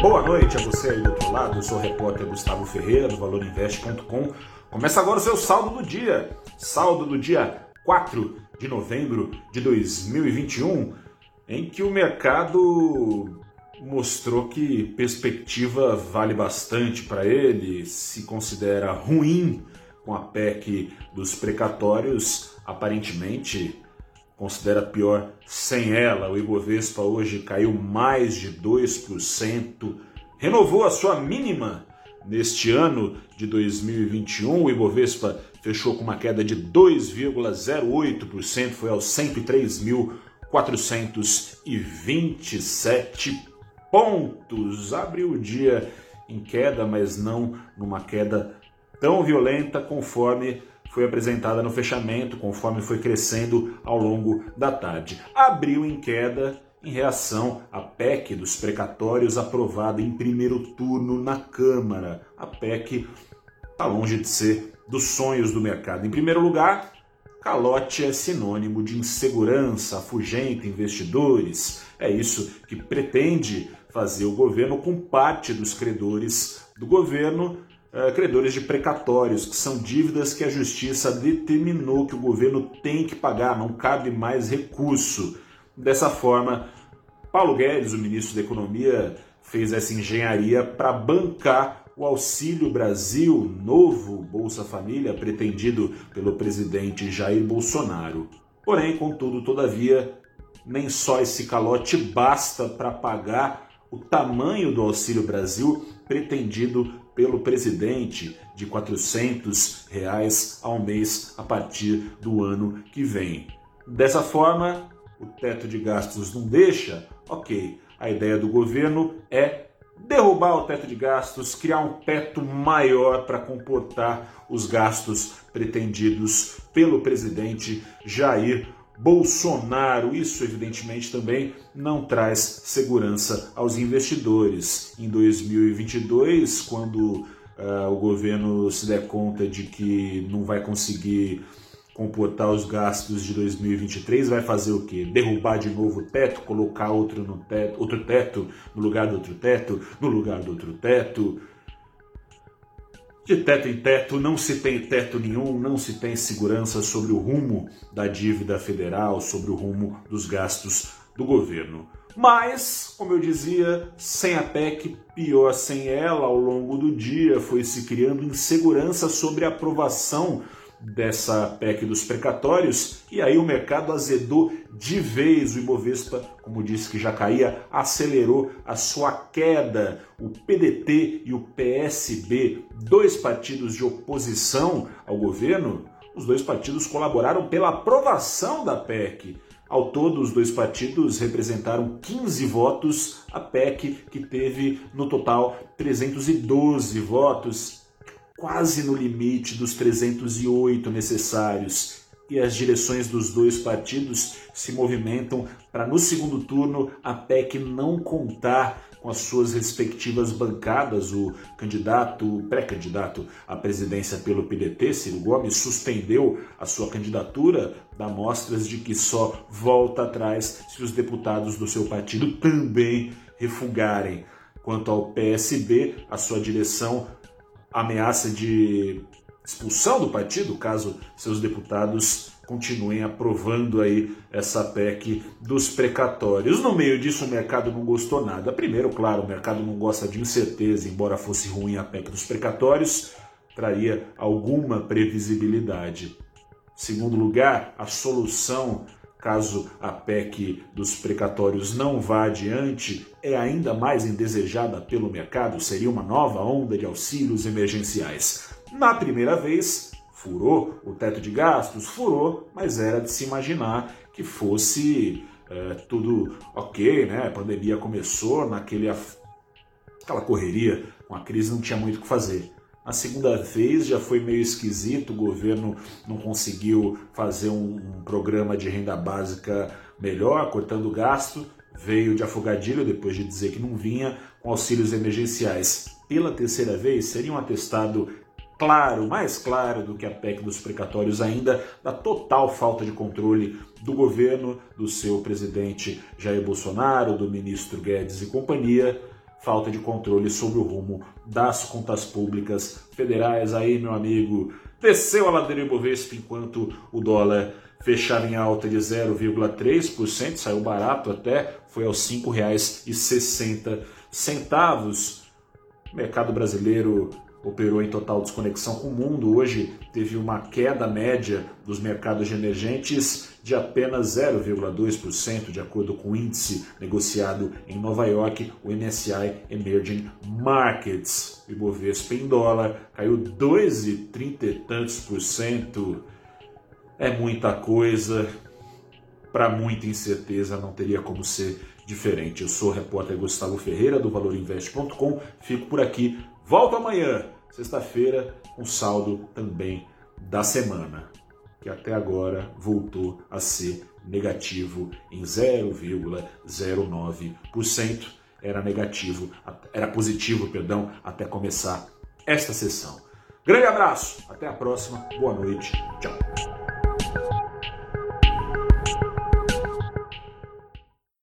Boa noite a você aí do outro lado. Eu sou o repórter Gustavo Ferreira do ValorInvest.com. Começa agora o seu saldo do dia. Saldo do dia 4 de novembro de 2021, em que o mercado mostrou que perspectiva vale bastante para ele, se considera ruim com a PEC dos precatórios, aparentemente considera pior sem ela. O Ibovespa hoje caiu mais de 2%, renovou a sua mínima neste ano de 2021. O Ibovespa fechou com uma queda de 2,08%, foi aos 103.427 pontos. Abriu o dia em queda, mas não numa queda tão violenta conforme foi apresentada no fechamento, conforme foi crescendo ao longo da tarde. Abriu em queda em reação à PEC dos precatórios aprovada em primeiro turno na Câmara. A PEC está longe de ser dos sonhos do mercado. Em primeiro lugar, calote é sinônimo de insegurança, afugenta investidores. É isso que pretende fazer o governo com parte dos credores do governo uh, credores de precatórios, que são dívidas que a justiça determinou que o governo tem que pagar, não cabe mais recurso. Dessa forma, Paulo Guedes, o ministro da Economia, fez essa engenharia para bancar o Auxílio Brasil, novo Bolsa Família, pretendido pelo presidente Jair Bolsonaro. Porém, contudo, todavia, nem só esse calote basta para pagar o tamanho do Auxílio Brasil pretendido pelo presidente de 400 reais ao mês a partir do ano que vem. Dessa forma, o teto de gastos não deixa? Ok, a ideia do governo é derrubar o teto de gastos, criar um teto maior para comportar os gastos pretendidos pelo presidente Jair Bolsonaro. Isso, evidentemente, também não traz segurança aos investidores. Em 2022, quando uh, o governo se der conta de que não vai conseguir comportar os gastos de 2023, vai fazer o quê? Derrubar de novo o teto, colocar outro, no teto, outro teto no lugar do outro teto, no lugar do outro teto de teto em teto, não se tem teto nenhum, não se tem segurança sobre o rumo da dívida federal, sobre o rumo dos gastos do governo. Mas, como eu dizia, sem a PEC, pior sem ela, ao longo do dia foi se criando insegurança sobre a aprovação dessa PEC dos precatórios, e aí o mercado azedou de vez. O Ibovespa, como disse que já caía, acelerou a sua queda. O PDT e o PSB, dois partidos de oposição ao governo, os dois partidos colaboraram pela aprovação da PEC. Ao todo, os dois partidos representaram 15 votos, a PEC que teve no total 312 votos quase no limite dos 308 necessários. E as direções dos dois partidos se movimentam para, no segundo turno, a PEC não contar com as suas respectivas bancadas. O candidato, pré-candidato à presidência pelo PDT, Ciro Gomes, suspendeu a sua candidatura, dá mostras de que só volta atrás se os deputados do seu partido também refugarem. Quanto ao PSB, a sua direção ameaça de expulsão do partido, caso seus deputados continuem aprovando aí essa PEC dos precatórios. No meio disso, o mercado não gostou nada. Primeiro, claro, o mercado não gosta de incerteza, embora fosse ruim a PEC dos precatórios, traria alguma previsibilidade. Segundo lugar, a solução caso a PEC dos precatórios não vá adiante, é ainda mais indesejada pelo mercado, seria uma nova onda de auxílios emergenciais. Na primeira vez, furou o teto de gastos, furou, mas era de se imaginar que fosse é, tudo ok, né? A pandemia começou naquele aquela correria com a crise, não tinha muito o que fazer. A segunda vez já foi meio esquisito, o governo não conseguiu fazer um, um programa de renda básica melhor, cortando gasto, veio de afogadilho depois de dizer que não vinha com auxílios emergenciais. Pela terceira vez, seria um atestado claro, mais claro do que a PEC dos precatórios ainda, da total falta de controle do governo, do seu presidente Jair Bolsonaro, do ministro Guedes e companhia, falta de controle sobre o rumo das contas públicas federais. Aí, meu amigo, desceu a ladeira Ibovespa enquanto o dólar fechava em alta de 0,3%, saiu barato até, foi aos R$ 5,60. O mercado brasileiro operou em total desconexão com o mundo. Hoje teve uma queda média dos mercados emergentes de apenas 0,2%, de acordo com o índice negociado em Nova York, o MSCI Emerging Markets. O Ibovespa em dólar caiu 2,30 e tantos por cento. É muita coisa, para muita incerteza, não teria como ser diferente. Eu sou o repórter Gustavo Ferreira do ValorInvest.com, fico por aqui, volto amanhã sexta-feira, um saldo também da semana, que até agora voltou a ser negativo em 0,09%. Era negativo, era positivo, perdão, até começar esta sessão. Grande abraço, até a próxima, boa noite, tchau.